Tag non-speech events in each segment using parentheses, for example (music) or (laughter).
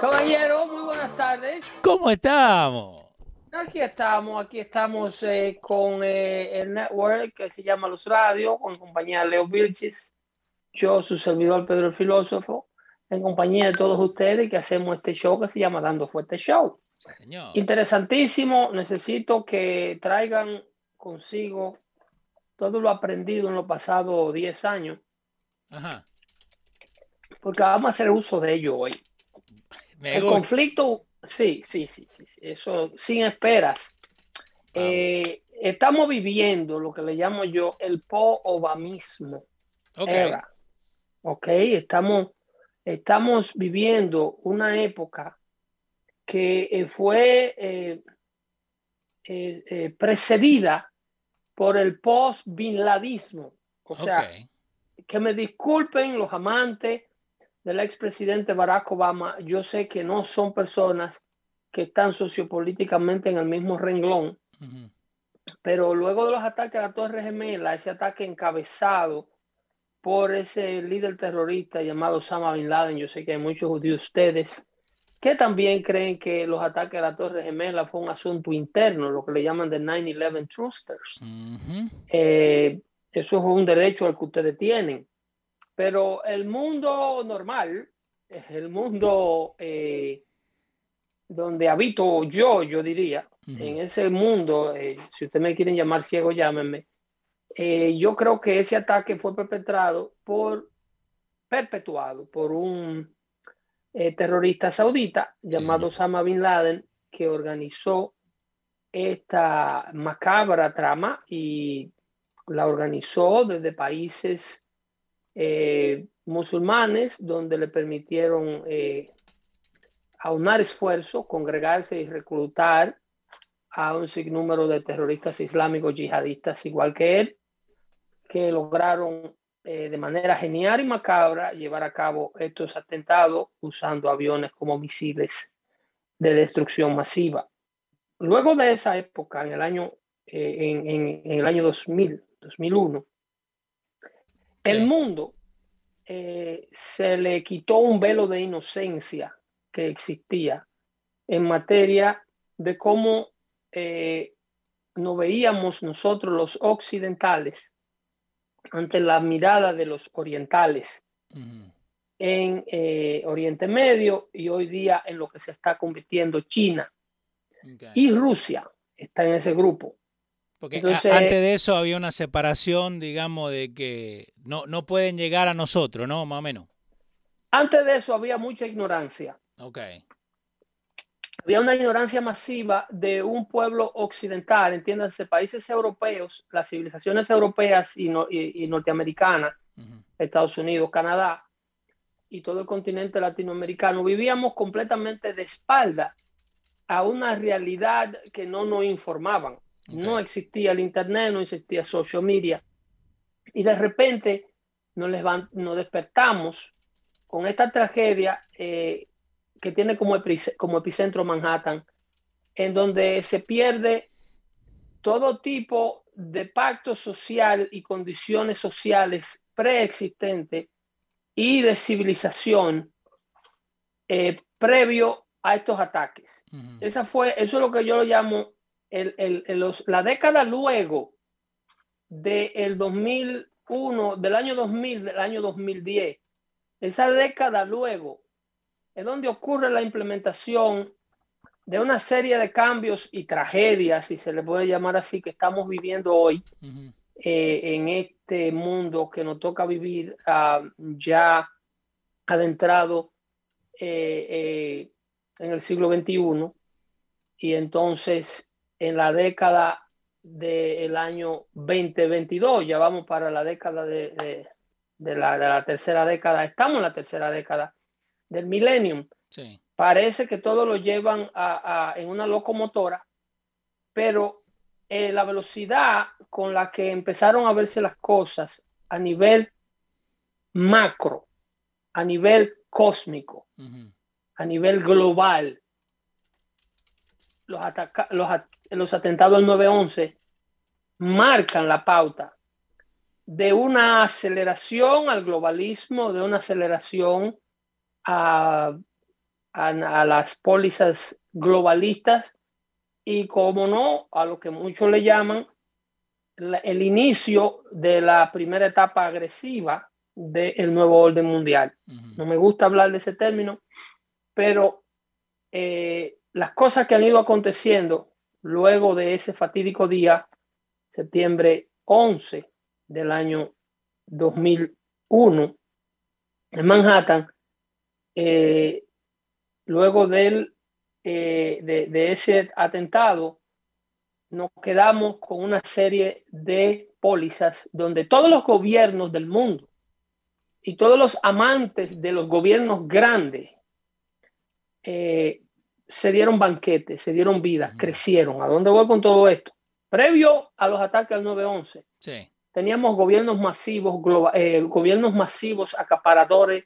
Caballero, muy buenas tardes. ¿Cómo estamos? Aquí estamos, aquí estamos eh, con eh, el network que se llama Los Radios, con compañía de Leo Vilchis, yo, su servidor Pedro el Filósofo, en compañía de todos ustedes que hacemos este show que se llama Dando Fuerte Show. Sí, señor. Interesantísimo, necesito que traigan consigo todo lo aprendido en los pasados 10 años, Ajá. Porque vamos a hacer uso de ello hoy. Me El conflicto, sí, sí, sí, sí, sí, eso sin esperas. Eh, estamos viviendo lo que le llamo yo el po-obamismo. Ok. era. Ok, estamos, estamos viviendo una época que eh, fue eh, precedida por el post-Bin Ladismo. O sea, que me disculpen los amantes del expresidente Barack Obama. Yo sé que no son personas que están sociopolíticamente en el mismo renglón, Ujú. pero luego de los ataques a la Torre Gemela, ese ataque encabezado por ese líder terrorista llamado Osama Bin Laden, yo sé que hay muchos de ustedes que también creen que los ataques a la Torre Gemela fue un asunto interno, lo que le llaman de 9-11 Trusters. Ujú. Eh, eso es un derecho al que ustedes tienen. Pero el mundo normal, el mundo eh, donde habito yo, yo diría, en ese mundo, eh, si ustedes me quieren llamar ciego, llámenme. eh, yo creo que ese ataque fue perpetrado por, perpetuado por un terrorista saudita llamado señor. Osama Bin Laden, que organizó esta macabra trama y la organizó desde países eh, musulmanes donde le permitieron eh, aunar esfuerzos, congregarse y reclutar a un sinnúmero de terroristas islámicos yihadistas igual que él, que lograron eh, de manera genial y macabra llevar a cabo estos atentados usando aviones como misiles de destrucción masiva. Luego de esa época, en el año, eh, en, en- en el año 2000, 2001, el mundo eh, se le quitó un velo de inocencia que existía en materia de cómo eh, nos veíamos nosotros los occidentales ante la mirada de los orientales en eh, Oriente Medio y hoy día en lo que se está convirtiendo China. Y Rusia está en ese grupo. Porque entonces- antes de eso había una separación, digamos, de que no, no pueden llegar a nosotros, ¿no? Más o menos. Antes de eso había mucha ignorancia. Ok. Había una ignorancia masiva de un pueblo occidental, entiéndase, países europeos, las civilizaciones europeas y, no- y- y norteamericanas. Estados Unidos, Canadá y todo el continente latinoamericano, vivíamos completamente de espalda a una realidad que no nos informaban. No existía el Internet, no existía social media. Y de repente nos, levan- nos despertamos con esta tragedia eh, que tiene como, epice- como epicentro Manhattan, en donde se pierde todo tipo de pacto social y condiciones sociales preexistentes y de civilización eh, previo a estos ataques. Esa fue, eso es lo que yo lo llamo el, la década luego del 2001, del año 2000, del año 2010. Esa década luego es donde ocurre la implementación de una serie de cambios y tragedias, si se le puede llamar así, que estamos viviendo hoy eh, en este mundo que nos toca vivir uh, ya adentrado eh, eh, en el siglo XXI. Y entonces, en la década del año 2022, ya vamos para la década de, de, la, de, la, tercera década, estamos en la tercera década del millennium. Sí. Parece que todo lo llevan a, en una locomotora, pero eh, la velocidad con la que empezaron a verse las cosas a nivel macro, a nivel cósmico, a nivel global, los, los, los atentados del 9-11 marcan la pauta de una aceleración al globalismo, de una aceleración a a, las pólizas globalistas y, como no, a lo que muchos le llaman el inicio de la primera etapa agresiva del nuevo orden mundial. No me gusta hablar de ese término, pero eh, las cosas que han ido aconteciendo luego de ese fatídico día, septiembre 11 del año 2001, en Manhattan, eh, luego del, eh, de, ese atentado, nos quedamos con una serie de pólizas donde todos los gobiernos del mundo y todos los amantes de los gobiernos grandes eh, se dieron banquetes, se dieron vida, crecieron. ¿A dónde voy con todo esto? Previo a los ataques al 9-11, teníamos gobiernos masivos, eh, gobiernos masivos acaparadores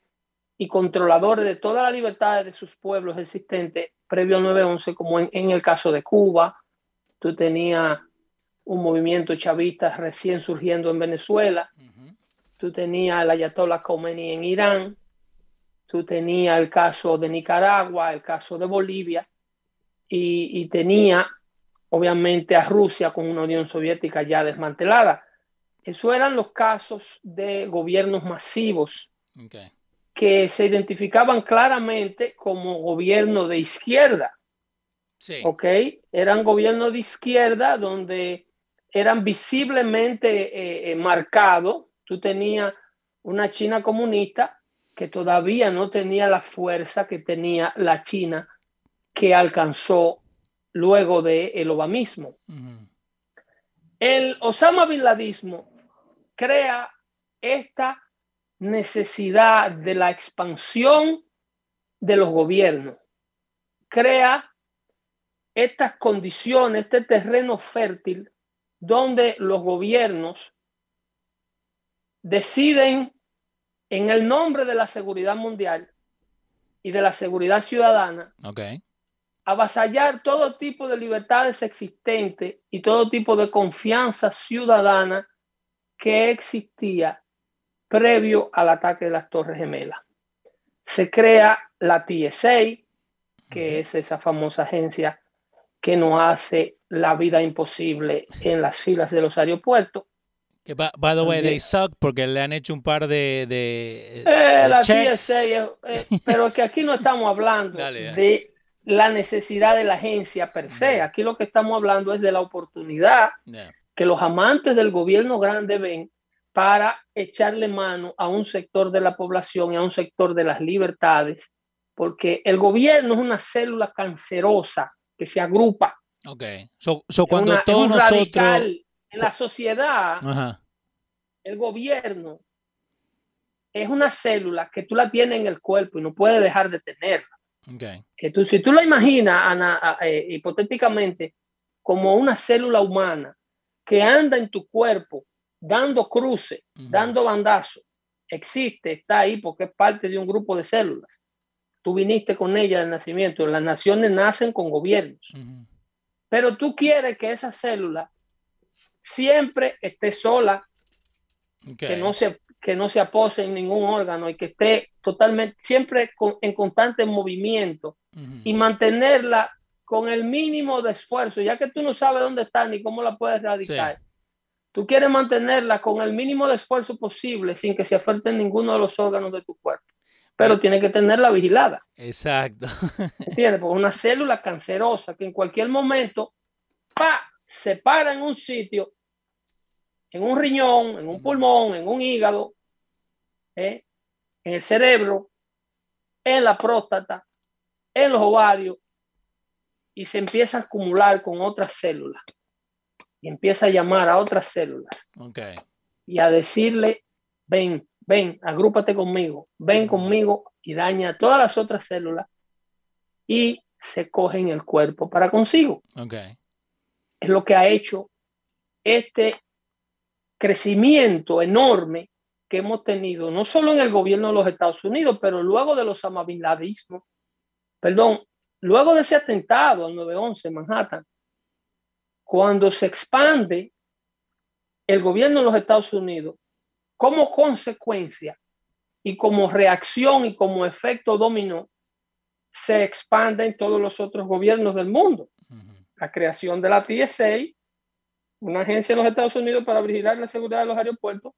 y controladores de todas las libertades de sus pueblos existentes previo al 9-11, como en, el caso de Cuba, tú tenías un movimiento chavista recién surgiendo en Venezuela, tú tenías el Ayatollah Khomeini en Irán, tú tenías el caso de Nicaragua, el caso de Bolivia, y, y tenía obviamente a Rusia con una Unión Soviética ya desmantelada. Esos eran los casos de gobiernos masivos que se identificaban claramente como gobierno de izquierda. Sí. ¿Ok? Eran gobiernos de izquierda donde eran visiblemente eh, eh, marcados. Tú tenías una China comunista que todavía no tenía la fuerza que tenía la China que alcanzó luego del el obamismo. El Osama Bin Ladismo crea esta necesidad de la expansión de los gobiernos. Crea estas condiciones, este terreno fértil donde los gobiernos deciden en el nombre de la seguridad mundial y de la seguridad ciudadana okay. avasallar todo tipo de libertades existentes y todo tipo de confianza ciudadana que existía previo al ataque de las Torres Gemelas. Se crea la TSA, que es esa famosa agencia que nos hace la vida imposible en las filas de los aeropuertos. Que, by, the way, they suck porque le han hecho un par de. de, eh, la TSA, eh, pero es que aquí no estamos hablando (laughs) de la necesidad de la agencia per se. Aquí lo que estamos hablando es de la oportunidad que los amantes del gobierno grande ven para echarle mano a un sector de la población y a un sector de las libertades, porque el gobierno es una célula cancerosa que se agrupa. Ok, so, cuando todos nosotros... En la sociedad, el gobierno es una célula que tú la tienes en el cuerpo y no puedes dejar de tenerla. Okay. Que tú, si tú la imaginas, Ana, eh, hipotéticamente, como una célula humana que anda en tu cuerpo dando cruce, dando bandazo, existe, está ahí porque es parte de un grupo de células. Tú viniste con ella del nacimiento. Las naciones nacen con gobiernos. Pero tú quieres que esa célula siempre esté sola, que, no se, que no se apose en ningún órgano y que esté totalmente, siempre en constante movimiento y mantenerla con el mínimo de esfuerzo, ya que tú no sabes dónde está ni cómo la puedes erradicar. Tú quieres mantenerla con el mínimo de esfuerzo posible sin que se afecte ninguno de los órganos de tu cuerpo. Pero tiene que tenerla vigilada. Exacto. (laughs) ¿Entiendes? Porque una célula cancerosa que en cualquier momento ¡pa! se para en un sitio, en un riñón, en un pulmón, en un hígado, ¿eh? en el cerebro, en la próstata, en los ovarios, y se empieza a acumular con otras células. Y empieza a llamar a otras células. Okay. Y a decirle, ven, ven, agrúpate conmigo, ven conmigo y daña todas las otras células y se coge en el cuerpo para consigo. Okay. Es lo que ha hecho este crecimiento enorme que hemos tenido, no solo en el gobierno de los Estados Unidos, pero luego de los amabiladismos, perdón, luego de ese atentado al 9-11 en Manhattan, cuando se expande el gobierno de los Estados Unidos, como consecuencia y como reacción y como efecto dominó, se expande en todos los otros gobiernos del mundo. La creación de la TSA, una agencia de los Estados Unidos para vigilar la seguridad de los aeropuertos,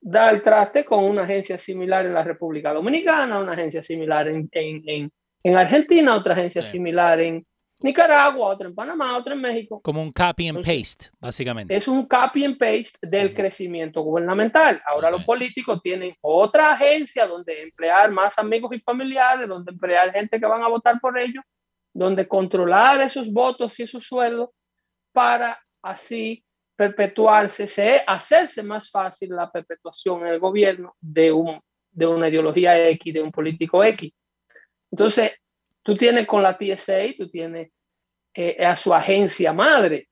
da el traste con una agencia similar en la República Dominicana, una agencia similar en, en, en, Argentina, otra agencia similar en Nicaragua, otra en Panamá, otra en México. Como un copy and paste, básicamente. Es un copy and paste del crecimiento gubernamental. Ahora los políticos tienen otra agencia donde emplear más amigos y familiares, donde emplear gente que van a votar por ellos, donde controlar esos votos y esos sueldos para así perpetuarse, hacerse más fácil la perpetuación en el gobierno de, un, de una ideología X, de un político X. Entonces, tú tienes con la TSA, tú tienes eh, a su agencia madre,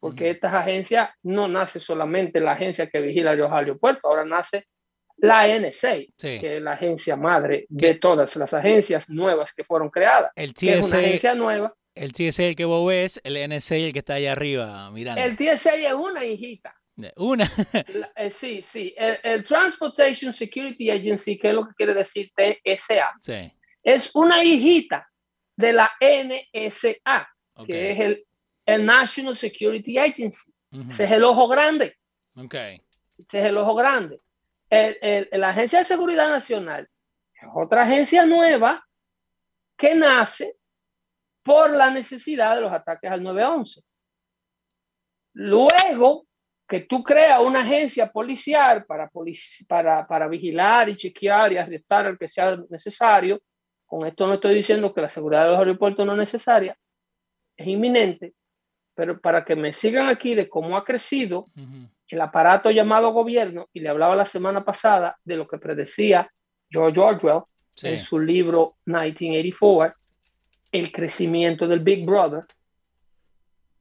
porque estas agencias no nace solamente la agencia que vigila los aeropuertos, ahora nace la NSA, que es la agencia madre de todas las agencias nuevas que fueron creadas. El TSA, es una agencia nueva. El TSA el que vos ves, el NSA el que está allá arriba mirando. El TSA es una hijita. Una. (laughs) Eh, sí, sí. El, Transportation Security Agency, que es lo que quiere decir TSA, sí. es una hijita de la NSA, que es el, el, National Security Agency. Ese es el ojo grande. Okay. Ese es el ojo grande la Agencia de Seguridad Nacional es otra agencia nueva que nace por la necesidad de los ataques al 911. Luego que tú creas una agencia policial para, para, para vigilar y chequear y arrestar al que sea necesario, con esto no estoy diciendo que la seguridad de los aeropuertos no es necesaria, es inminente, pero para que me sigan aquí de cómo ha crecido el aparato llamado gobierno, y le hablaba la semana pasada de lo que predecía George Orwell en su libro 1984, el crecimiento del Big Brother.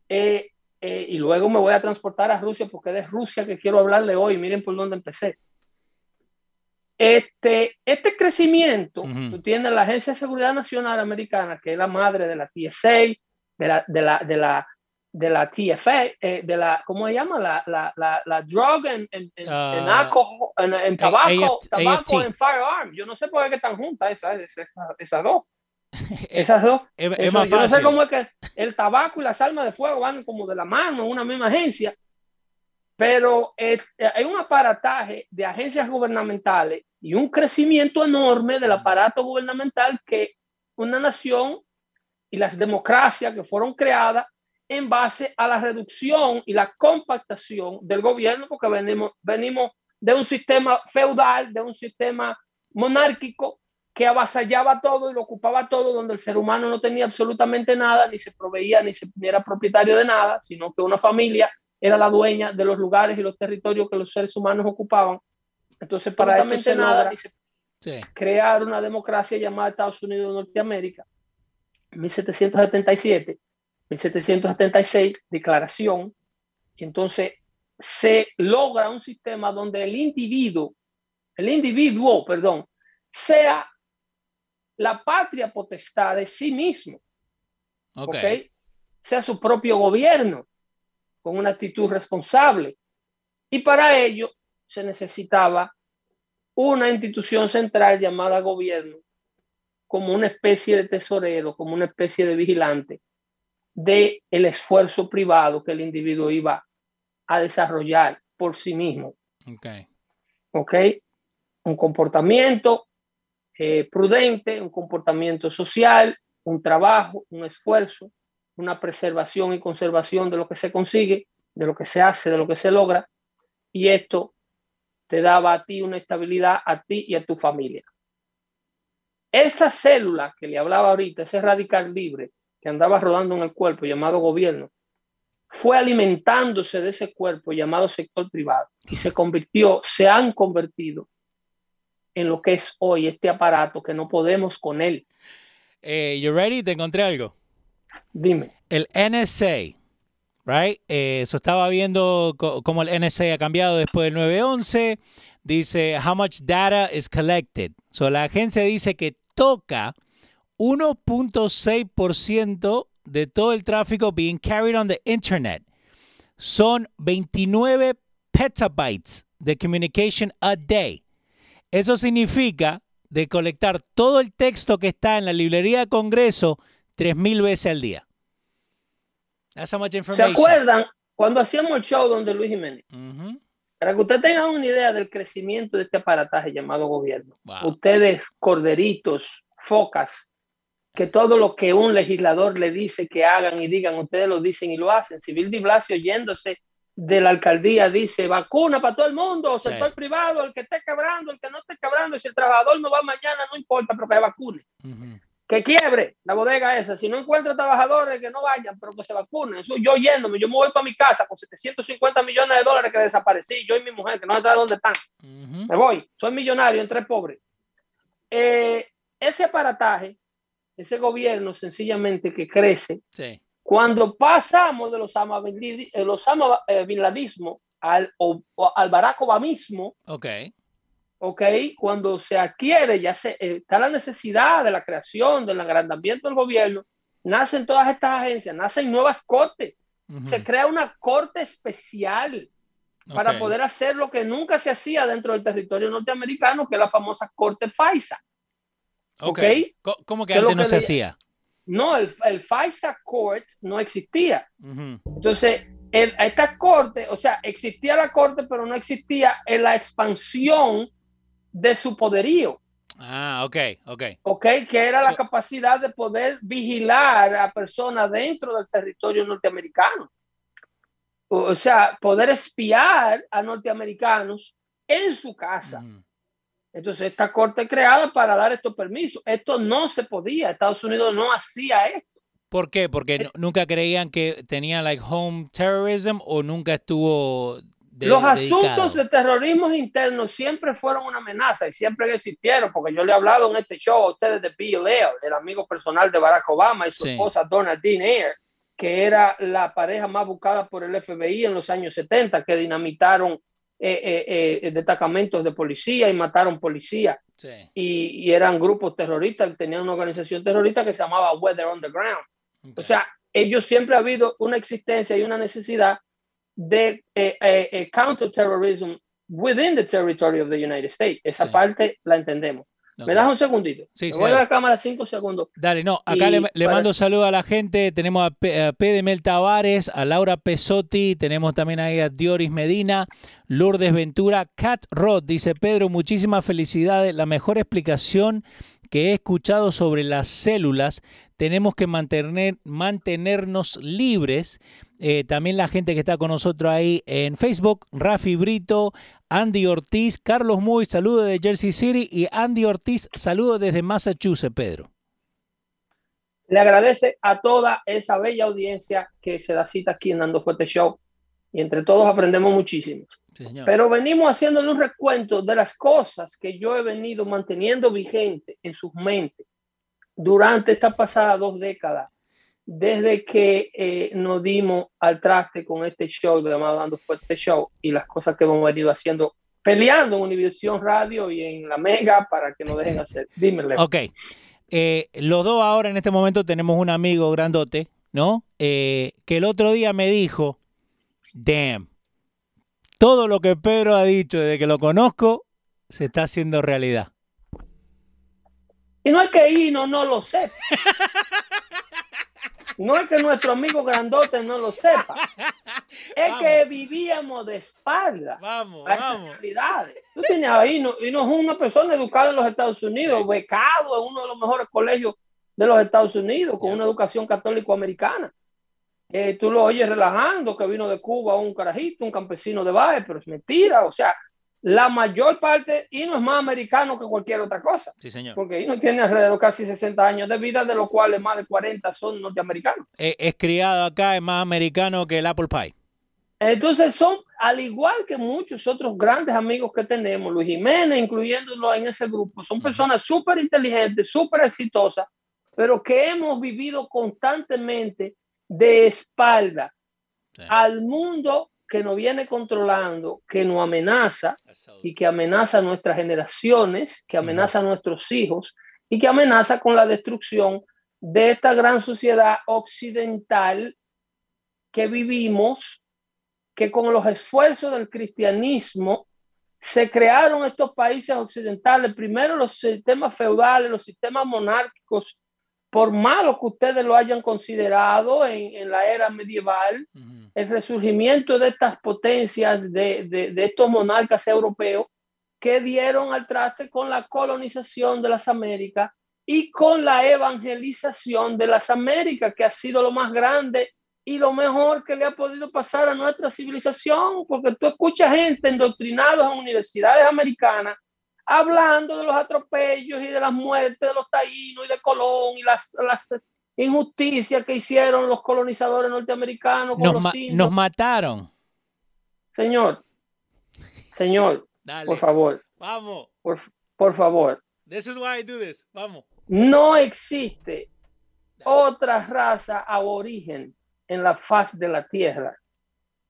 Eh, eh, y luego me voy a transportar a Rusia porque es de Rusia que quiero hablarle hoy. Miren por dónde empecé. Este, este crecimiento, tú tienes la Agencia de Seguridad Nacional Americana, que es la madre de la TSA, de la, de la, de la de la TFA, eh, de la, ¿cómo se llama? La, la, la, la drug en, en, en, ah, en, tabaco, tabaco en firearm. Yo no sé por qué están juntas esas, esas, esas dos. Esas dos. Es, más yo no sé cómo es que el tabaco y las armas de fuego van como de la mano en una misma agencia, pero eh, hay un aparataje de agencias gubernamentales y un crecimiento enorme del aparato gubernamental que una nación y las democracias que fueron creadas en base a la reducción y la compactación del gobierno, porque venimos, venimos de un sistema feudal, de un sistema monárquico que avasallaba todo y lo ocupaba todo, donde el ser humano no tenía absolutamente nada, ni se proveía, ni, se, era propietario de nada, sino que una familia era la dueña de los lugares y los territorios que los seres humanos ocupaban. Entonces, para nada, crear una democracia llamada Estados Unidos de Norteamérica, en 1777, 1776, declaración, y entonces se logra un sistema donde el individuo, el individuo, perdón, sea la patria potestad de sí mismo. Okay. Sea su propio gobierno, con una actitud responsable. Y para ello se necesitaba una institución central llamada gobierno como una especie de tesorero, como una especie de vigilante de el esfuerzo privado que el individuo iba a desarrollar por sí mismo. Okay. ¿Ok? Un comportamiento eh, prudente, un comportamiento social, un trabajo, un esfuerzo, una preservación y conservación de lo que se consigue, de lo que se hace, de lo que se logra. Y esto te daba a ti una estabilidad a ti y a tu familia. Esta célula que le hablaba ahorita, ese radical libre que andaba rodando en el cuerpo llamado gobierno, fue alimentándose de ese cuerpo llamado sector privado y se convirtió, se han convertido en lo que es hoy este aparato que no podemos con él. Eh, you ready? Te encontré algo. Dime. El NSA, right? Eh, eso estaba viendo cómo el NSA ha cambiado después del 911. Dice, how much data is collected. So, la agencia dice que toca 1.6% de todo el tráfico being carried on the internet. Son 29 petabytes de communication a day. Eso significa de colectar todo el texto que está en la librería de Congreso 3.000 veces al día. That's how much information. ¿Se acuerdan cuando hacíamos el show donde Luis Jiménez? Para que ustedes tengan una idea del crecimiento de este aparataje llamado gobierno. Ustedes, corderitos, focas, que todo lo que un legislador le dice que hagan y digan, ustedes lo dicen y lo hacen. Si Bill de Blasio yéndose de la alcaldía dice vacuna para todo el mundo, sector privado, el que esté quebrando, el que no esté quebrando, si el trabajador no va mañana, no importa, pero que vacune. Que quiebre la bodega esa. Si no encuentra trabajadores, que no vayan, pero que se vacunen. Eso yo yéndome, yo me voy para mi casa con 750 millones de dólares que desaparecí, yo y mi mujer, que no sabe dónde están. Me voy, soy millonario entre pobres. Eh, ese aparataje, ese gobierno sencillamente que crece, cuando pasamos de los amabiladismo eh, al, al Barack Obamismo, okay. ok, cuando se adquiere, ya se, eh, está la necesidad de la creación, del agrandamiento del gobierno, nacen todas estas agencias, nacen nuevas cortes, se crea una corte especial para poder hacer lo que nunca se hacía dentro del territorio norteamericano, que es la famosa corte FISA. Ok. ¿Cómo que antes no se hacía? No, el, el, FISA Court no existía. Entonces, esta corte, o sea, existía la corte, pero no existía en la expansión de su poderío. Ah, ok, ok. Ok, que era la capacidad de poder vigilar a personas dentro del territorio norteamericano. O sea, poder espiar a norteamericanos en su casa. Entonces, esta corte creada para dar estos permisos. Esto no se podía. Estados Unidos no hacía esto. ¿Por qué? Porque eh, nunca creían que tenía like home terrorism o nunca estuvo. Los asuntos de terrorismo interno siempre fueron una amenaza y siempre existieron, porque yo le he hablado en este show a ustedes de Bill Air, el amigo personal de Barack Obama y su esposa Donaldine Air, que era la pareja más buscada por el FBI en los años 70, que dinamitaron eh, eh, eh, destacamentos de policía y mataron policía. Y, eran grupos terroristas, tenían una organización terrorista que se llamaba Weather on the Ground. O sea, ellos siempre ha habido una existencia y una necesidad de counterterrorism within the territory of the United States. Esa parte la entendemos. ¿Me das un segundito? Sí, voy a la cámara cinco segundos. Dale, no, acá le, mando saludo a la gente. Tenemos a, P, de Mel Tavares, a Laura Pesotti, tenemos también ahí a Dioris Medina, Lourdes Ventura, Cat Roth, dice Pedro, muchísimas felicidades. La mejor explicación que he escuchado sobre las células. Tenemos que mantener, mantenernos libres. Eh, también la gente que está con nosotros ahí en Facebook, Rafi Brito, Andy Ortiz, Carlos Muy, saludo de Jersey City y Andy Ortiz, saludo desde Massachusetts, Pedro. Le agradece a toda esa bella audiencia que se da cita aquí en Dando Fuerte Show y entre todos aprendemos muchísimo. Pero venimos haciéndole un recuento de las cosas que yo he venido manteniendo vigente en sus mentes durante estas pasadas dos décadas desde que eh, nos dimos al traste con este show llamado Dando Fuerte Show y las cosas que hemos venido haciendo, peleando en Univisión Radio y en la Mega para que nos dejen hacer. Dímelo. Ok. Eh, los dos ahora en este momento tenemos un amigo grandote, ¿no? Eh, que el otro día me dijo, damn, todo lo que Pedro ha dicho desde que lo conozco se está haciendo realidad. Y no es que Hino no lo sepa. (laughs) No es que nuestro amigo grandote no lo sepa. Es que vivíamos de espalda vamos, a esas realidades. Tú tienes a Hino, Hino es una persona educada en los Estados Unidos, becado en uno de los mejores colegios de los Estados Unidos, con una educación católico-americana. Eh, tú lo oyes relajando, que vino de Cuba un carajito, un campesino de Baja, pero es mentira. O sea, la mayor parte, y no es más americano que cualquier otra cosa. Sí, señor. Porque no tiene alrededor casi 60 años de vida, de los cuales más de 40 son norteamericanos. es criado acá, es más americano que el Apple Pie. Entonces son, al igual que muchos otros grandes amigos que tenemos, Luis Jiménez, incluyéndolo en ese grupo, son personas súper inteligentes, súper exitosas, pero que hemos vivido constantemente de espalda al mundo que nos viene controlando, que nos amenaza y que amenaza a nuestras generaciones, que amenaza a nuestros hijos y que amenaza con la destrucción de esta gran sociedad occidental que vivimos, que con los esfuerzos del cristianismo se crearon estos países occidentales, primero los sistemas feudales, los sistemas monárquicos, por malo que ustedes lo hayan considerado en, la era medieval, el resurgimiento de estas potencias, de, de, estos monarcas europeos que dieron al traste con la colonización de las Américas y con la evangelización de las Américas, que ha sido lo más grande y lo mejor que le ha podido pasar a nuestra civilización, porque tú escuchas gente endoctrinados en universidades americanas hablando de los atropellos y de las muertes de los taínos y de Colón y las, las injusticias que hicieron los colonizadores norteamericanos con nos, los nos mataron. Señor, señor, por favor. Vamos. Por, por, favor. This is why I do this. Vamos. No existe otra raza aborigen en la faz de la tierra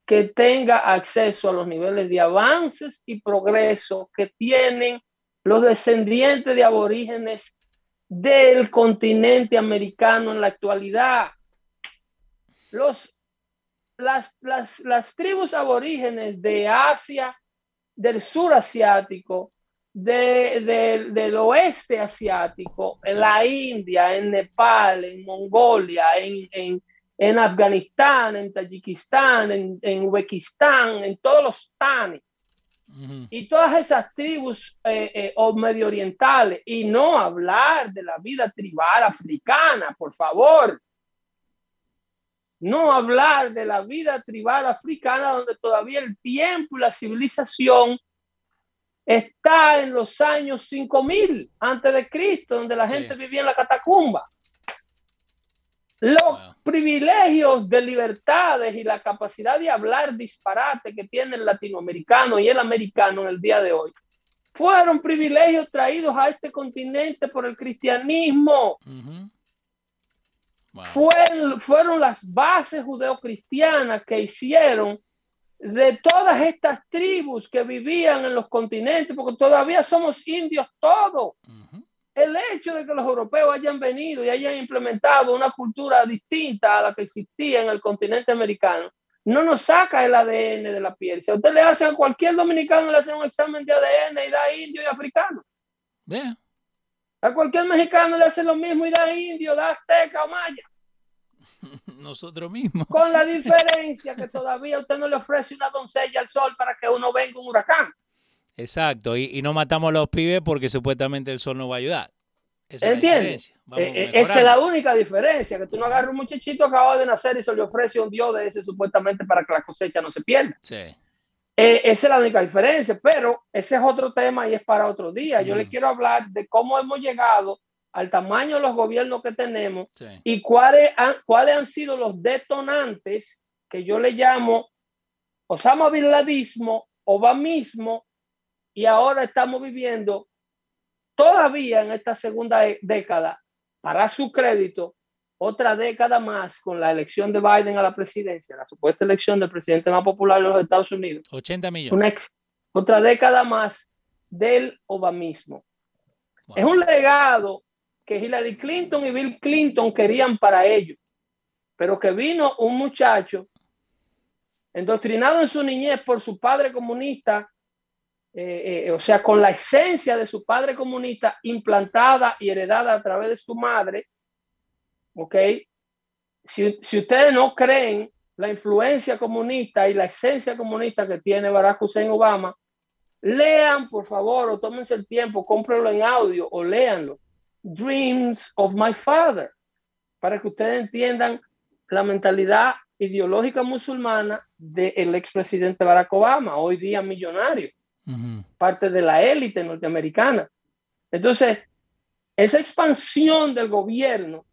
que tenga acceso a los niveles de avances y progreso que tienen los descendientes de aborígenes del continente americano en la actualidad. Los, las, las, las tribus aborígenes de Asia, del sur asiático, de, del oeste asiático, en la India, en Nepal, en Mongolia, en, en en Afganistán, en Tayikistán, en, en Uzbekistán, en todos los tanes. Y todas esas tribus eh, eh, o medio orientales, y no hablar de la vida tribal africana, por favor. No hablar de la vida tribal africana, donde todavía el tiempo y la civilización está en los años 5000 antes de Cristo, donde la gente vivía en la catacumba. Los privilegios de libertades y la capacidad de hablar disparate que tiene el latinoamericano y el americano en el día de hoy fueron privilegios traídos a este continente por el cristianismo. fueron, fueron las bases judeocristianas que hicieron de todas estas tribus que vivían en los continentes, porque todavía somos indios todos el hecho de que los europeos hayan venido y hayan implementado una cultura distinta a la que existía en el continente americano, no nos saca el ADN de la piel. Si a usted le hace a cualquier dominicano, le hacen un examen de ADN y da indio y africano. A cualquier mexicano le hace lo mismo y da indio, da azteca o maya. (laughs) Nosotros mismos. Con la diferencia que todavía usted no le ofrece una doncella al sol para que uno venga un huracán. Exacto, y, no matamos a los pibes porque supuestamente el sol no va a ayudar. Esa ¿Entiendes? Es eh, eh, esa es la única diferencia, que tú no agarras un muchachito acabado de nacer y se le ofrece un dios de ese supuestamente para que la cosecha no se pierda. Sí. Eh, esa es la única diferencia, pero ese es otro tema y es para otro día. Yo le quiero hablar de cómo hemos llegado al tamaño de los gobiernos que tenemos y cuáles han, cuáles han sido los detonantes que yo le llamo Osama Bin Ladismo, Obamismo y ahora estamos viviendo todavía en esta segunda década, para su crédito, otra década más con la elección de Biden a la presidencia, la supuesta elección del presidente más popular de los Estados Unidos. 80 millones. otra década más del obamismo. Es un legado que Hillary Clinton y Bill Clinton querían para ellos, pero que vino un muchacho endoctrinado en su niñez por su padre comunista eh, o sea, con la esencia de su padre comunista implantada y heredada a través de su madre, ¿ok? Si, si ustedes no creen la influencia comunista y la esencia comunista que tiene Barack Hussein Obama, lean, por favor, o tómense el tiempo, cómprenlo en audio o léanlo. Dreams of My Father, para que ustedes entiendan la mentalidad ideológica musulmana del expresidente Barack Obama, hoy día millonario, parte de la élite norteamericana. Entonces, esa expansión del gobierno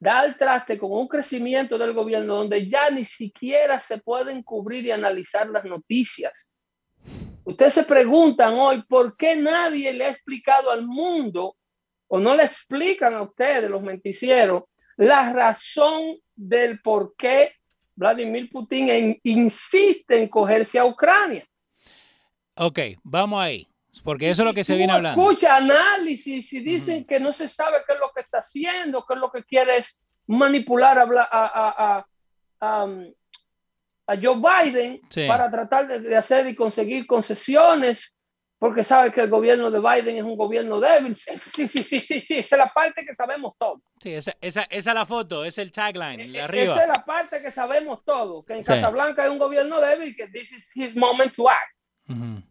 da el traste con un crecimiento del gobierno donde ya ni siquiera se pueden cubrir y analizar las noticias. Ustedes se preguntan hoy por qué nadie le ha explicado al mundo o no le explican a ustedes, los menticieros, la razón del por qué Vladimir Putin insiste en cogerse a Ucrania. Ok, vamos ahí, porque eso es lo que se viene hablando. Escucha análisis y dicen que no se sabe qué es lo que está haciendo, qué es lo que quiere es manipular a, a, a, a Joe Biden para tratar de, hacer y conseguir concesiones porque sabe que el gobierno de Biden es un gobierno débil. Sí, sí, sí, sí, sí, sí, esa es la parte que sabemos todo. Sí, esa, esa, esa es la foto, es el tagline, e, e, arriba. Esa es la parte que sabemos todo, que en Casablanca hay un gobierno débil, que this is his moment to act.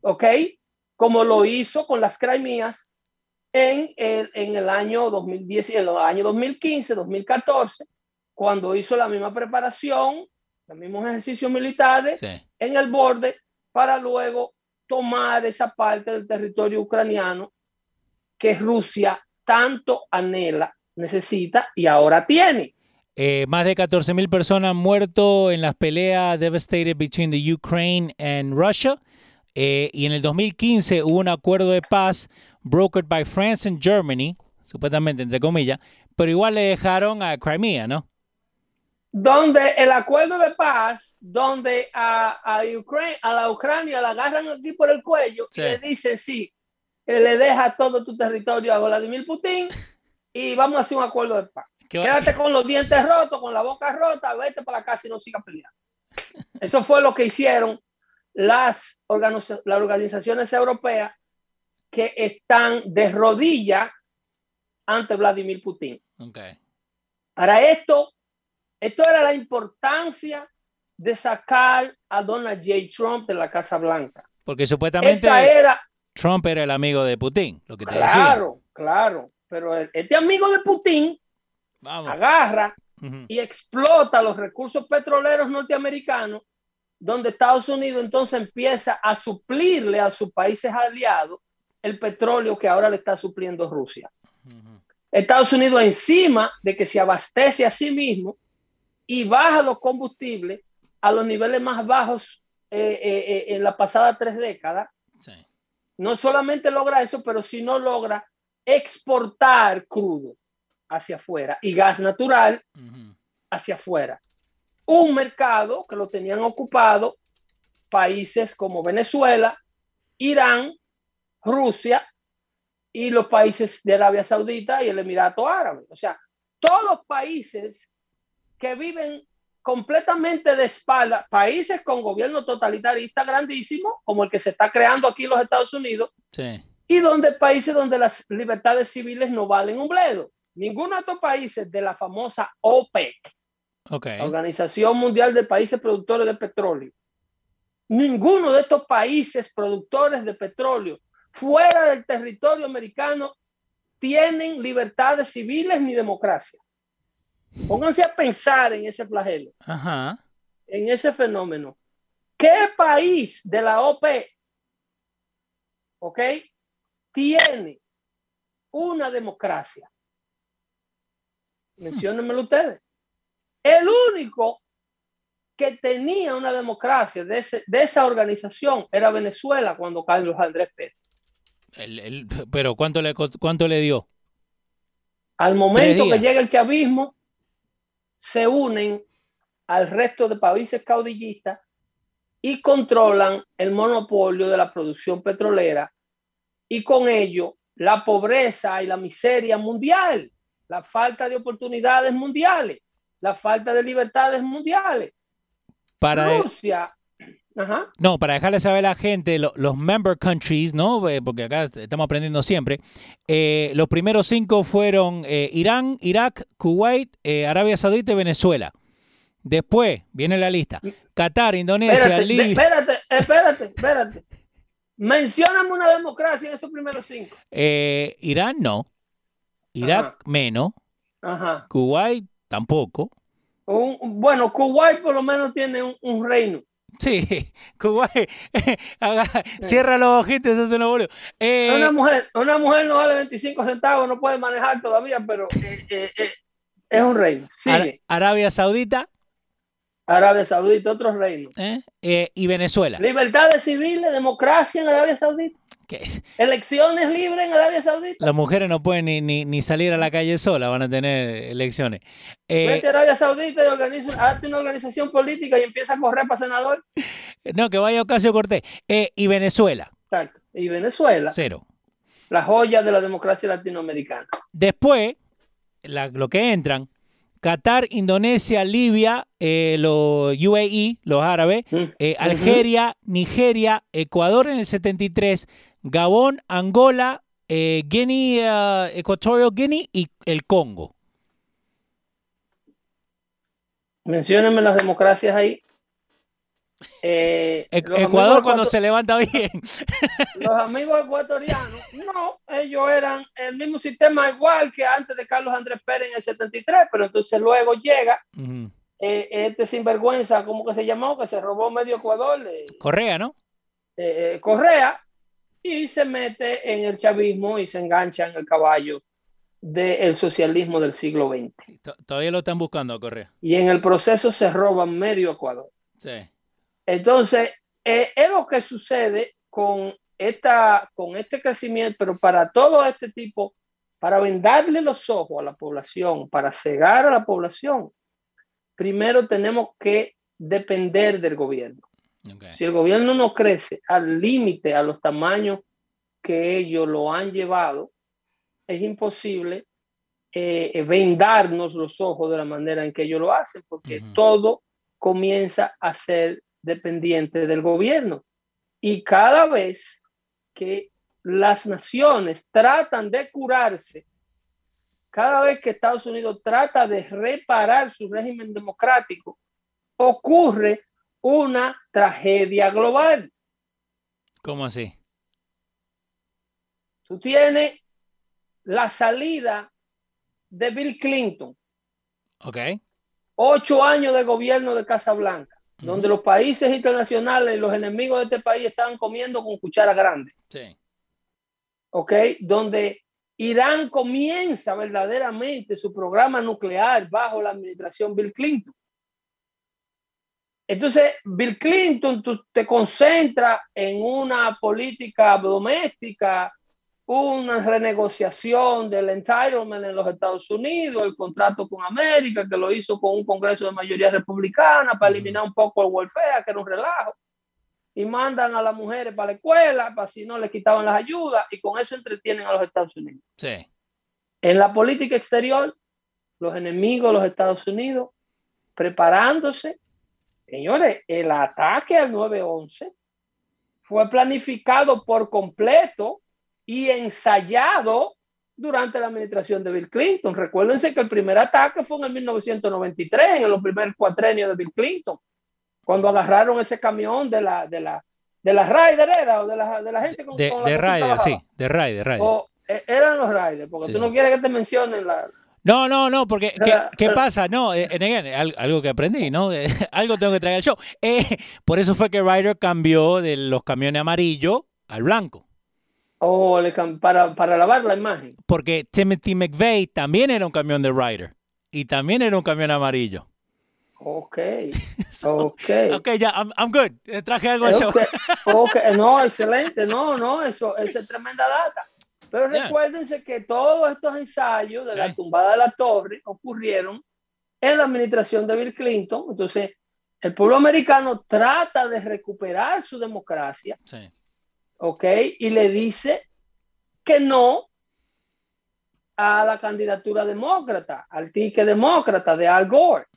¿Ok? Como lo hizo con las Crimías en el, en el año 2010, en el año 2015, 2014, cuando hizo la misma preparación, los mismos ejercicios militares en el borde para luego tomar esa parte del territorio ucraniano que Rusia tanto anhela, necesita y ahora tiene. Eh, más de 14 mil personas han muerto en las peleas devastated between the Ukraine and Russia. Eh, y en el 2015 hubo un acuerdo de paz brokered by France and Germany, supuestamente entre comillas, pero igual le dejaron a Crimea, ¿no? donde el acuerdo de paz, donde a, a, a la Ucrania la agarran aquí por el cuello y le dicen, sí, le deja todo tu territorio a Vladimir Putin y vamos a hacer un acuerdo de paz. Quédate con los dientes rotos, con la boca rota, vete para la casa y no siga peleando. Eso fue lo que hicieron las, las organizaciones europeas que están de rodillas ante Vladimir Putin. Para esto, esto era la importancia de sacar a Donald J. Trump de la Casa Blanca. Porque supuestamente era, Trump era el amigo de Putin, lo que te Claro, claro. Pero este amigo de Putin agarra y explota los recursos petroleros norteamericanos, donde Estados Unidos entonces empieza a suplirle a sus países aliados el petróleo que ahora le está supliendo Rusia. Estados Unidos encima de que se abastece a sí mismo, y baja los combustibles a los niveles más bajos eh, eh, eh, en las pasadas tres décadas, no solamente logra eso, pero si no logra exportar crudo hacia afuera y gas natural hacia afuera. Un mercado que lo tenían ocupado países como Venezuela, Irán, Rusia y los países de Arabia Saudita y el Emirato Árabe. O sea, todos los países que viven completamente de espalda, países con gobierno totalitarista grandísimo, como el que se está creando aquí en los Estados Unidos, y donde países donde las libertades civiles no valen un bledo. Ninguno de estos países de la famosa OPEC, Organización Mundial de Países Productores de Petróleo, ninguno de estos países productores de petróleo fuera del territorio americano tienen libertades civiles ni democracia. Pónganse a pensar en ese flagelo, en ese fenómeno. ¿Qué país de la OPE, ok, tiene una democracia? Menciónenmelo ustedes. El único que tenía una democracia de, esa organización era Venezuela cuando Carlos Andrés Pérez. pero ¿cuánto le, ¿cuánto le dio? Al momento que llega el chavismo, se unen al resto de países caudillistas y controlan el monopolio de la producción petrolera y con ello la pobreza y la miseria mundial, la falta de oportunidades mundiales, la falta de libertades mundiales. Para Rusia, No, para dejarle saber a la gente, los member countries, ¿no? Eh, porque acá estamos aprendiendo siempre. Eh, los primeros cinco fueron eh, Irán, Irak, Kuwait, Arabia Saudita y Venezuela. Después viene la lista. Qatar, Indonesia, Libia. Espérate, espérate, espérate. Mencióname una democracia en esos primeros cinco. Irán no. Irak menos. Ajá. Kuwait tampoco. bueno, Kuwait por lo menos tiene un reino. Sí, (laughs) Kuwait. (laughs) Cierra los ojitos, eso se lo boludo. Eh, una, mujer, una mujer no vale 25 centavos, no puede manejar todavía, pero eh, eh, es un reino. Arabia Saudita. Arabia Saudita, otro reino. y Venezuela. Libertades civiles, democracia en Arabia Saudita. Elecciones libres en Arabia Saudita. Las mujeres no pueden ni, ni, salir a la calle sola, van a tener elecciones. Eh, Vete a Arabia Saudita y organiza, hazte una organización política y empieza a correr para senador. No, que vaya Ocasio Cortés. Eh, y Venezuela. Exacto. Y Venezuela. Cero. La joya de la democracia latinoamericana. Después, lo que entran, Qatar, Indonesia, Libia, eh, los UAE, los árabes, mm. eh, Algeria, Nigeria, Ecuador en el 73, Gabón, Angola, eh, Guinea, uh, Equatorial Guinea y el Congo. Menciónenme las democracias ahí. Eh, Ecuador cuando se levanta bien. (laughs) Los amigos ecuatorianos, no, ellos eran el mismo sistema igual que antes de Carlos Andrés Pérez en el 73, pero entonces luego llega eh, este sinvergüenza, ¿cómo que se llamó? Que se robó medio Ecuador. Correa, ¿no? Correa, y se mete en el chavismo y se engancha en el caballo del socialismo del siglo XX. Todavía lo están buscando, Correa. Y en el proceso se roba medio Ecuador. Sí. Entonces, eh, es lo que sucede con, esta, con este crecimiento, pero para todo este tipo, para vendarle los ojos a la población, para cegar a la población, primero tenemos que depender del gobierno. Si el gobierno no crece al límite, a los tamaños que ellos lo han llevado, es imposible eh, vendarnos los ojos de la manera en que ellos lo hacen, porque todo comienza a ser dependiente del gobierno. Y cada vez que las naciones tratan de curarse, cada vez que Estados Unidos trata de reparar su régimen democrático, ocurre una tragedia global. ¿Cómo así? Tú tienes la salida de Bill Clinton. Ok. Ocho años de gobierno de Casablanca, donde los países internacionales y los enemigos de este país estaban comiendo con cuchara grande. Sí. Ok. Donde Irán comienza verdaderamente su programa nuclear bajo la administración Bill Clinton. Entonces, Bill Clinton tú te concentra en una política doméstica, una renegociación del entitlement en los Estados Unidos, el contrato con América, que lo hizo con un Congreso de mayoría republicana para eliminar un poco el welfare, que era un relajo, y mandan a las mujeres para la escuela, para si no les quitaban las ayudas, y con eso entretienen a los Estados Unidos. Sí. En la política exterior, los enemigos de los Estados Unidos preparándose Señores, el ataque al 911 fue planificado por completo y ensayado durante la administración de Bill Clinton. Recuérdense que el primer ataque fue en el 1993, en el primer cuatrenio de Bill Clinton, cuando agarraron ese camión de la, de la, de la Ryder, ¿era? O de la, de la gente con, de, de Ryder, sí, de Ryder, O, eh, eran los Ryder, porque tú no quieres que te mencionen la, no, no, no, porque ¿qué, pasa? No, eh, algo que aprendí, ¿no? (laughs) algo tengo que traer al show. Eh, por eso fue que Ryder cambió de los camiones amarillos al blanco. Oh, para, para lavar la imagen. Porque Timothy McVeigh también era un camión de Ryder y también era un camión amarillo. Ok, (laughs) ok. ok, ya, I'm, good. Eh, traje algo al show. ok, no, (laughs) excelente. No, no, eso, eso es tremenda data. Pero recuérdense que todos estos ensayos de la tumbada de la torre ocurrieron en la administración de Bill Clinton. Entonces, el pueblo americano trata de recuperar su democracia. ¿Ok? Y le dice que no a la candidatura demócrata, al tique demócrata de Al Gore,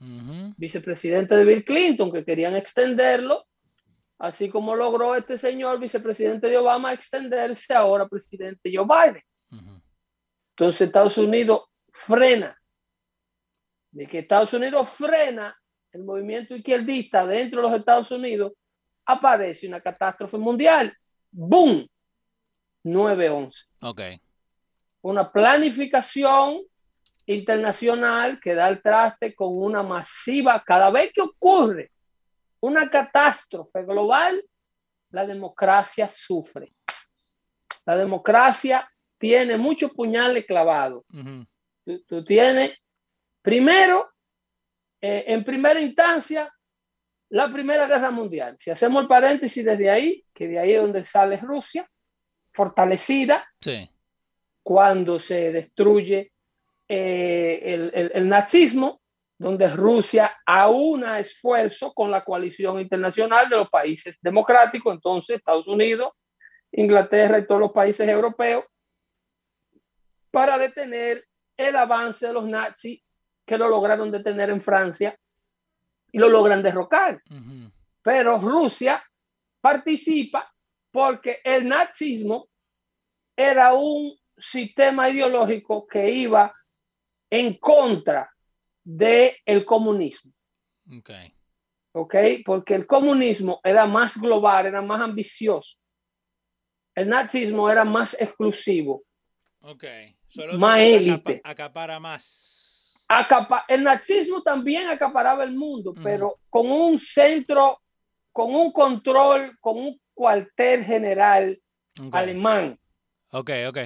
vicepresidente de Bill Clinton, que querían extenderlo así como logró este señor vicepresidente de Obama extenderse ahora presidente Joe Biden. Entonces Estados Unidos frena, de que Estados Unidos frena el movimiento izquierdista dentro de los Estados Unidos, aparece una catástrofe mundial. ¡Boom! 9-11. Ok. Una planificación internacional que da el traste con una masiva, cada vez que ocurre una catástrofe global, la democracia sufre. La democracia tiene muchos puñales clavados. tú, tienes, primero, eh, en primera instancia, la Primera Guerra Mundial. Si hacemos el paréntesis desde ahí, que de ahí es donde sale Rusia, fortalecida, cuando se destruye eh, el, el, nazismo, donde Rusia aúna esfuerzo con la coalición internacional de los países democráticos, entonces Estados Unidos, Inglaterra y todos los países europeos, para detener el avance de los nazis que lo lograron detener en Francia y lo logran derrocar. Pero Rusia participa porque el nazismo era un sistema ideológico que iba en contra del el comunismo. Okay. ok. Porque el comunismo era más global, era más ambicioso. El nazismo era más exclusivo. Ok. más élite. acapara más. el nazismo también acaparaba el mundo, pero con un centro, con un control, con un cuartel general alemán. Ok, ok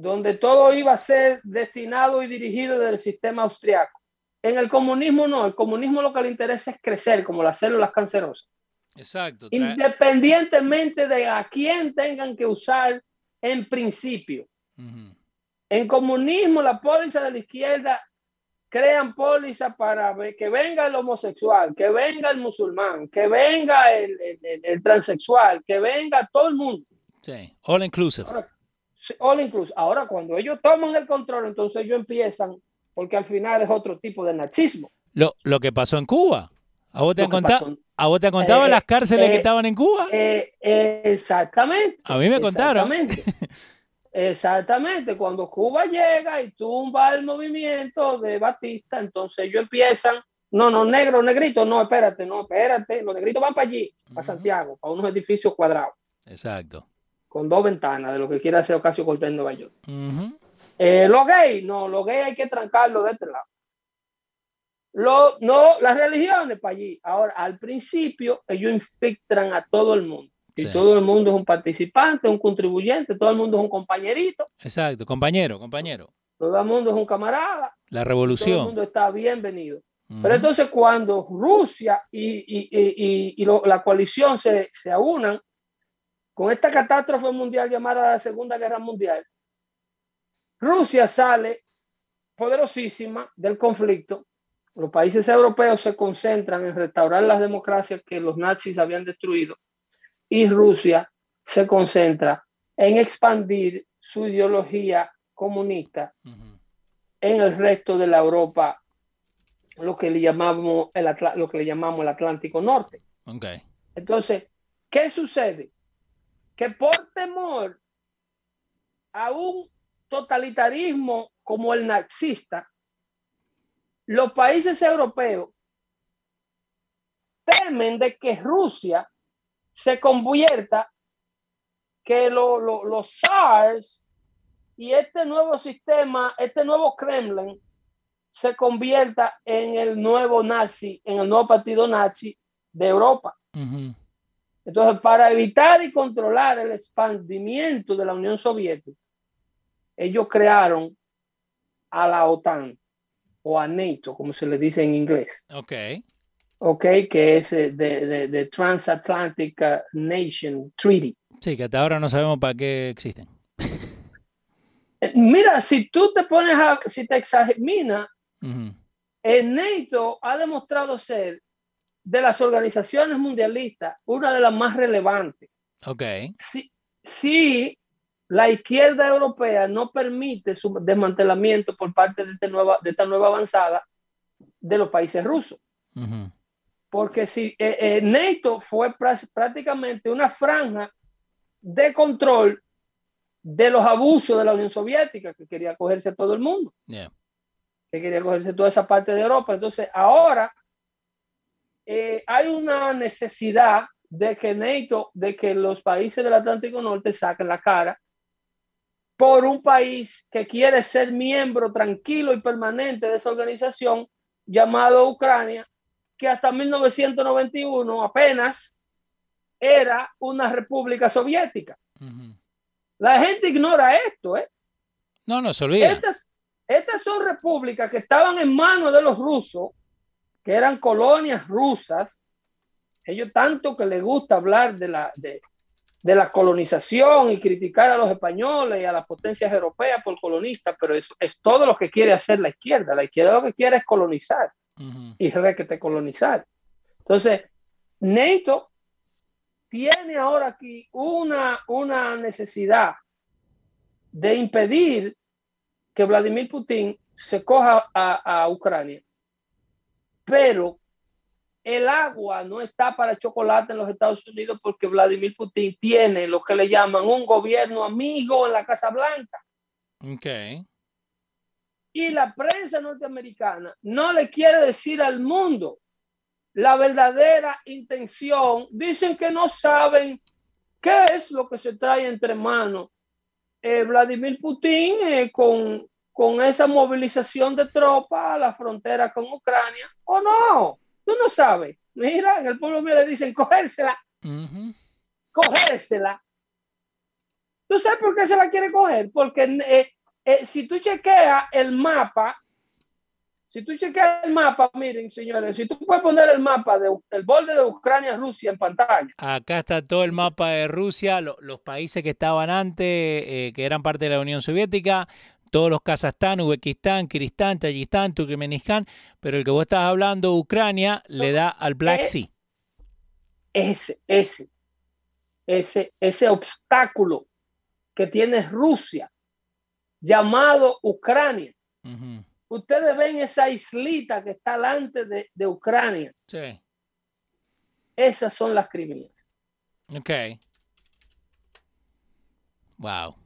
donde todo iba a ser destinado y dirigido del sistema austriaco. En el comunismo no, el comunismo lo que le interesa es crecer, como las células cancerosas. Exacto. Independientemente de a quién tengan que usar en principio. En comunismo, la póliza de la izquierda crean póliza para que venga el homosexual, que venga el musulmán, que venga el, transexual, que venga todo el mundo. Sí, all inclusive all inclusive. Ahora, cuando ellos toman el control, entonces ellos empiezan, porque al final es otro tipo de nazismo. Lo, lo que pasó en Cuba. ¿A vos te, han contado, ¿a vos te contado las cárceles que eh, estaban en Cuba? Eh, exactamente. A mí me contaron. Exactamente. (laughs) Exactamente, cuando Cuba llega y tumba el movimiento de Batista, entonces ellos empiezan, no, no, negro, negrito, no, espérate, no, espérate, los negritos van para allí, para Santiago, para unos edificios cuadrados. Exacto con dos ventanas de lo que quiere hacer Ocasio Cortés en Nueva York. Eh, los gays, no, los gays hay que trancarlo de este lado. Lo, no, las religiones para allí. Ahora, al principio, ellos infiltran a todo el mundo. Y todo el mundo es un participante, un contribuyente, todo el mundo es un compañerito. Exacto, compañero, compañero. Todo el mundo es un camarada. La revolución. Todo el mundo está bienvenido. Pero entonces cuando Rusia y, y, la coalición se, se aunan, con esta catástrofe mundial llamada la Segunda Guerra Mundial, Rusia sale poderosísima del conflicto. Los países europeos se concentran en restaurar las democracias que los nazis habían destruido y Rusia se concentra en expandir su ideología comunista en el resto de la Europa, lo que le llamamos el, lo que le llamamos el Atlántico Norte. Okay. Entonces, ¿qué sucede? que por temor a un totalitarismo como el nazista, los países europeos temen de que Rusia se convierta, que los SARS y este nuevo sistema, este nuevo Kremlin, se convierta en el nuevo nazi, en el nuevo partido nazi de Europa. Entonces, para evitar y controlar el expandimiento de la Unión Soviética, ellos crearon a la OTAN o a NATO, como se le dice en inglés. Ok. Ok, que es de, de, Transatlantic uh, Nation Treaty. Sí, que hasta ahora no sabemos para qué existen. Eh, mira, si tú te pones a, si te examinas, el NATO ha demostrado ser de las organizaciones mundialistas, una de las más relevantes. Ok. Si, la izquierda europea no permite su desmantelamiento por parte de, este nueva, de esta nueva avanzada de los países rusos. Porque si eh, eh, NATO fue prácticamente una franja de control de los abusos de la Unión Soviética, que quería cogerse a todo el mundo, que quería cogerse toda esa parte de Europa. Entonces, ahora eh, hay una necesidad de que NATO, de que los países del Atlántico Norte saquen la cara por un país que quiere ser miembro tranquilo y permanente de esa organización llamado Ucrania, que hasta 1991 apenas era una república soviética. La gente ignora esto, ¿eh? No, no se olvida. Estas, estas son repúblicas que estaban en manos de los rusos, que eran colonias rusas. Ellos tanto que les gusta hablar de la, de, de la colonización y criticar a los españoles y a las potencias europeas por colonistas, pero eso es todo lo que quiere hacer la izquierda. La izquierda lo que quiere es colonizar y requete colonizar. Entonces, NATO tiene ahora aquí una, una necesidad de impedir que Vladimir Putin se coja a, a Ucrania. Pero el agua no está para chocolate en los Estados Unidos porque Vladimir Putin tiene lo que le llaman un gobierno amigo en la Casa Blanca. Okay. Y la prensa norteamericana no le quiere decir al mundo la verdadera intención. Dicen que no saben qué es lo que se trae entre manos eh, Vladimir Putin eh, con, con esa movilización de tropas a la frontera con Ucrania o no. Tú no sabes. Mira, en el pueblo mío le dicen cogérsela. Cogérsela. ¿Tú sabes por qué se la quiere coger? Porque eh, eh, si tú chequeas el mapa, si tú chequeas el mapa, miren, señores, si tú puedes poner el mapa del borde de Ucrania-Rusia en pantalla. Acá está todo el mapa de Rusia, los países que estaban antes, eh, que eran parte de la Unión Soviética, todos los Kazajstán, Uzbekistán, Kiristán, Tayikistán, Turkmenistán, pero el que vos estás hablando, Ucrania, le da al Black eh, Sea. Ese, ese, ese, ese obstáculo que tiene Rusia, llamado Ucrania. Ustedes ven esa islita que está delante de, de Ucrania. Sí. Esas son las Crimías. Ok. Wow.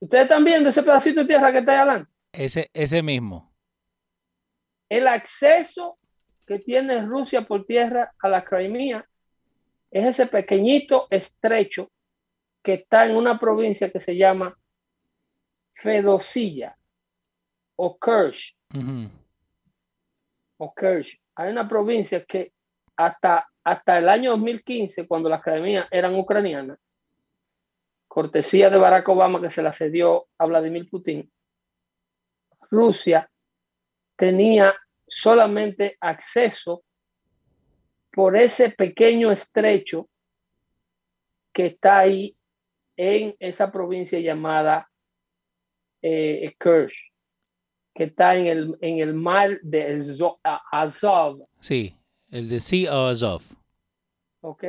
¿Ustedes están viendo ese pedacito de tierra que está ahí adelante? Ese, ese mismo. El acceso que tiene Rusia por tierra a la Crimea es ese pequeñito estrecho que está en una provincia que se llama Fedosilla o Kersh. O Kersh. Hay una provincia que hasta, hasta el año 2015, cuando las academias eran ucranianas, cortesía de Barack Obama que se la cedió a Vladimir Putin, Rusia tenía solamente acceso por ese pequeño estrecho que está ahí en esa provincia llamada eh, Kersh, que está en el, en el mar de Azov. Sí, el de Sea Azov. Ok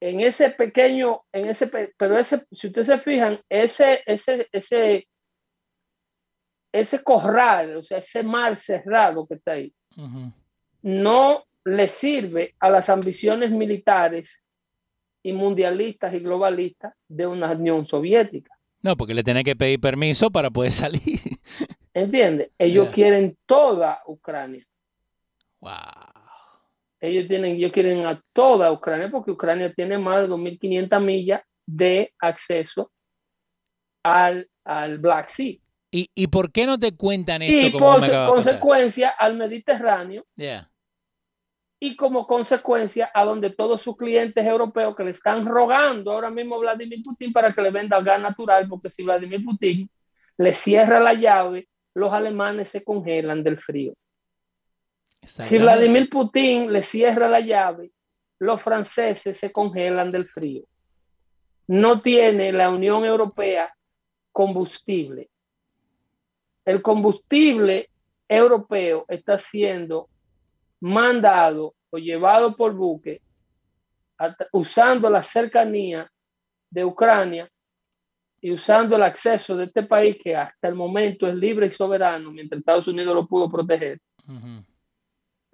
en ese pequeño, en ese, pero ese, si ustedes se fijan, ese, ese, ese, ese corral, o sea, ese mar cerrado que está ahí, no le sirve a las ambiciones militares y mundialistas y globalistas de una Unión Soviética. No, porque le tiene que pedir permiso para poder salir. ¿Entiendes? Ellos quieren toda Ucrania. Wow ellos tienen, ellos quieren a toda Ucrania porque Ucrania tiene más de 2.500 millas de acceso al, al Black Sea. ¿Y, ¿Y, por qué no te cuentan esto? Y como por consecuencia al Mediterráneo. Yeah. Y como consecuencia a donde todos sus clientes europeos que le están rogando ahora mismo a Vladimir Putin para que le venda gas natural, porque si Vladimir Putin le cierra la llave, los alemanes se congelan del frío. Si Vladimir Putin le cierra la llave, los franceses se congelan del frío. No tiene la Unión Europea combustible. El combustible europeo está siendo mandado o llevado por buque usando la cercanía de Ucrania y usando el acceso de este país que hasta el momento es libre y soberano, mientras Estados Unidos lo pudo proteger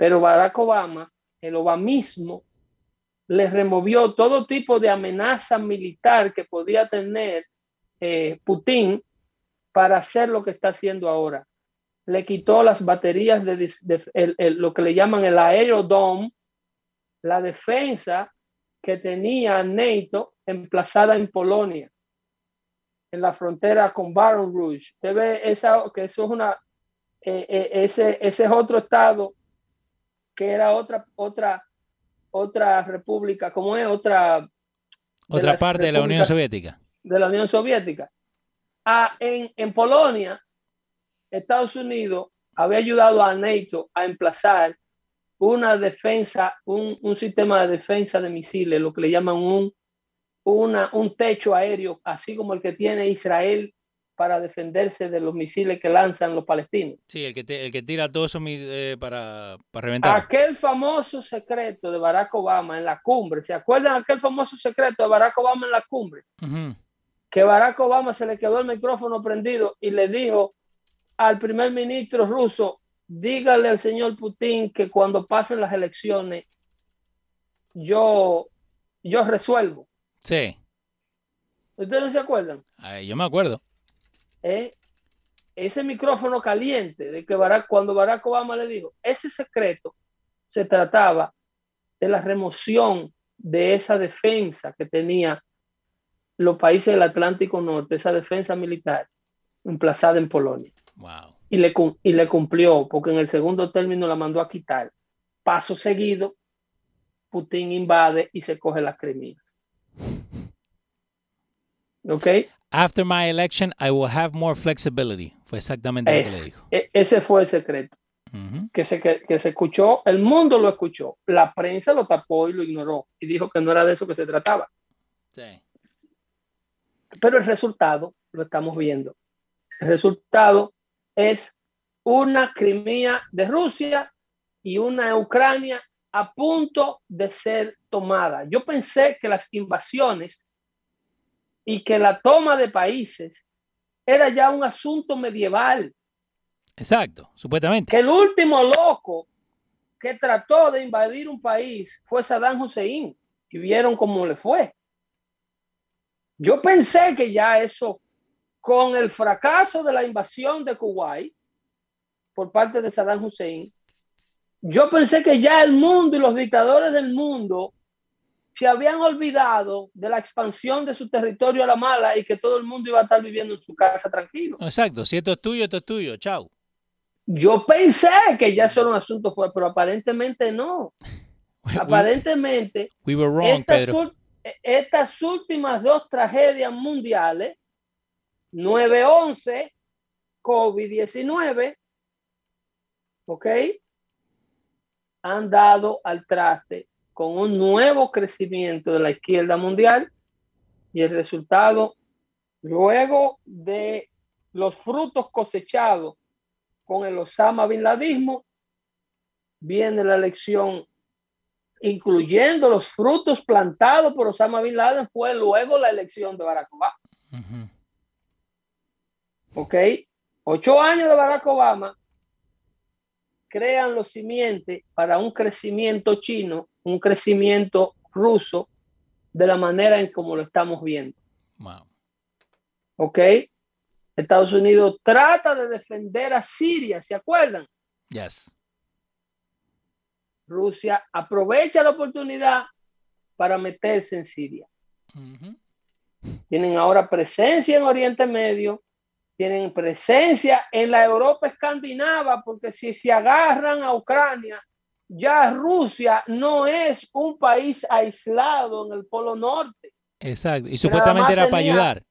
Pero Barack Obama, el obamismo, le removió todo tipo de amenaza militar que podía tener eh, Putin para hacer lo que está haciendo ahora. Le quitó las baterías de, lo que le llaman el aerodome, la defensa que tenía NATO emplazada en Polonia, en la frontera con Baron Rouge. Usted ve esa, que eso es una, eh, eh, ese, ese es otro estado que era otra, otra, otra república, como es otra... Otra parte de la Unión Soviética. De la Unión Soviética. Ah, en, en Polonia, Estados Unidos había ayudado a NATO a emplazar una defensa, un, un, sistema de defensa de misiles, lo que le llaman un, una, un techo aéreo, así como el que tiene Israel para defenderse de los misiles que lanzan los palestinos. Sí, el que, el que tira todos esos eh, para, para reventar. Aquel famoso secreto de Barack Obama en la cumbre, ¿se acuerdan aquel famoso secreto de Barack Obama en la cumbre? Que Barack Obama se le quedó el micrófono prendido y le dijo al primer ministro ruso, dígale al señor Putin que cuando pasen las elecciones, yo, yo resuelvo. Sí. ¿Ustedes no se acuerdan? yo me acuerdo. ¿Eh? Ese micrófono caliente de que Barack, cuando Barack Obama le dijo, ese secreto se trataba de la remoción de esa defensa que tenía los países del Atlántico Norte, esa defensa militar emplazada en Polonia. Wow y le, y le cumplió, porque en el segundo término la mandó a quitar. Paso seguido, Putin invade y se coge las Crimea. ¿Ok? After my election, I will have more flexibility. Fue exactamente lo que le dijo. E, ese fue el secreto. que, se, que, que, se escuchó, el mundo lo escuchó, la prensa lo tapó y lo ignoró y dijo que no era de eso que se trataba. Sí. Pero el resultado lo estamos viendo. El resultado es una Crimea de Rusia y una Ucrania a punto de ser tomada. Yo pensé que las invasiones y que la toma de países era ya un asunto medieval. Exacto, supuestamente. Que el último loco que trató de invadir un país fue Saddam Hussein y vieron cómo le fue. Yo pensé que ya eso con el fracaso de la invasión de Kuwait por parte de Saddam Hussein, yo pensé que ya el mundo y los dictadores del mundo se habían olvidado de la expansión de su territorio a la mala y que todo el mundo iba a estar viviendo en su casa tranquilo. Exacto, si esto es tuyo, esto es tuyo, chao. Yo pensé que ya eso era un asunto fue, pero aparentemente no. aparentemente, we were wrong, Pedro. estas últimas dos tragedias mundiales 911, COVID-19, ¿ok? Han dado al traste con un nuevo crecimiento de la izquierda mundial y el resultado, luego de los frutos cosechados con el Osama Bin Ladismo, viene la elección, incluyendo los frutos plantados por Osama Bin Laden, fue luego la elección de Barack Obama. ¿ok? Ocho años de Barack Obama crean los simientes para un crecimiento chino, un crecimiento ruso, de la manera en como lo estamos viendo. Wow. ¿Ok? Estados Unidos trata de defender a Siria, ¿se acuerdan? Yes. Rusia aprovecha la oportunidad para meterse en Siria. Tienen ahora presencia en Oriente Medio, tienen presencia en la Europa escandinava, porque si se agarran a Ucrania, ya Rusia no es un país aislado en el Polo Norte. Exacto, y supuestamente era para ayudar.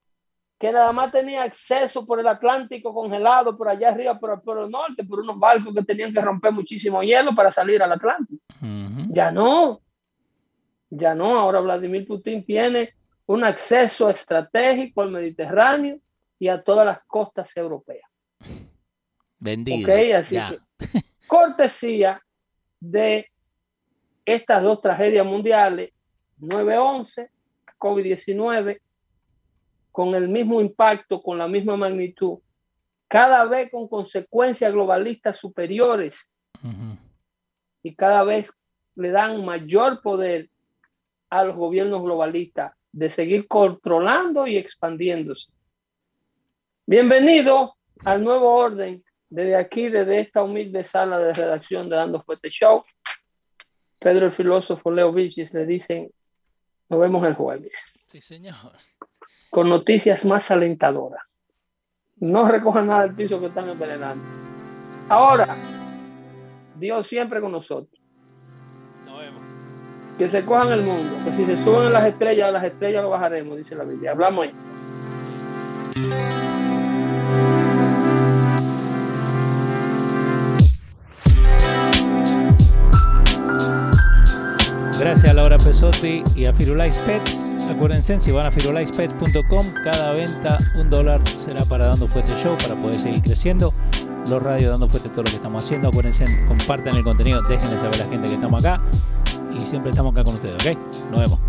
Que nada más tenía acceso por el Atlántico congelado, por allá arriba, por el Polo Norte, por unos barcos que tenían que romper muchísimo hielo para salir al Atlántico. Ya no, ya no, ahora Vladimir Putin tiene un acceso estratégico al Mediterráneo y a todas las costas europeas. Vendido. así que, cortesía de estas dos tragedias mundiales, 9-11, COVID-19, con el mismo impacto, con la misma magnitud, cada vez con consecuencias globalistas superiores y cada vez le dan mayor poder a los gobiernos globalistas de seguir controlando y expandiéndose. Bienvenido al nuevo orden desde aquí, desde esta humilde sala de redacción de Dando Fuerte Show. Pedro el filósofo, Leo Vilchis le dicen, nos vemos el jueves. Sí, señor. Con noticias más alentadoras. No recojan nada del piso que están envenenando. Ahora, Dios siempre con nosotros. Nos vemos. Que se cojan el mundo, que si se suben las estrellas, las estrellas lo bajaremos, dice la Biblia. Hablamos ahí. Café Sotbi y a Firulais Pets. Acuérdense, si van a firulaispets.com, cada venta, un dólar, será para Dando Fuerte Show, para poder seguir creciendo. Los radios Dando Fuerte todo lo que estamos haciendo. Acuérdense, compartan el contenido, déjenle saber a la gente que estamos acá. Y siempre estamos acá con ustedes, ¿ok? Nos vemos.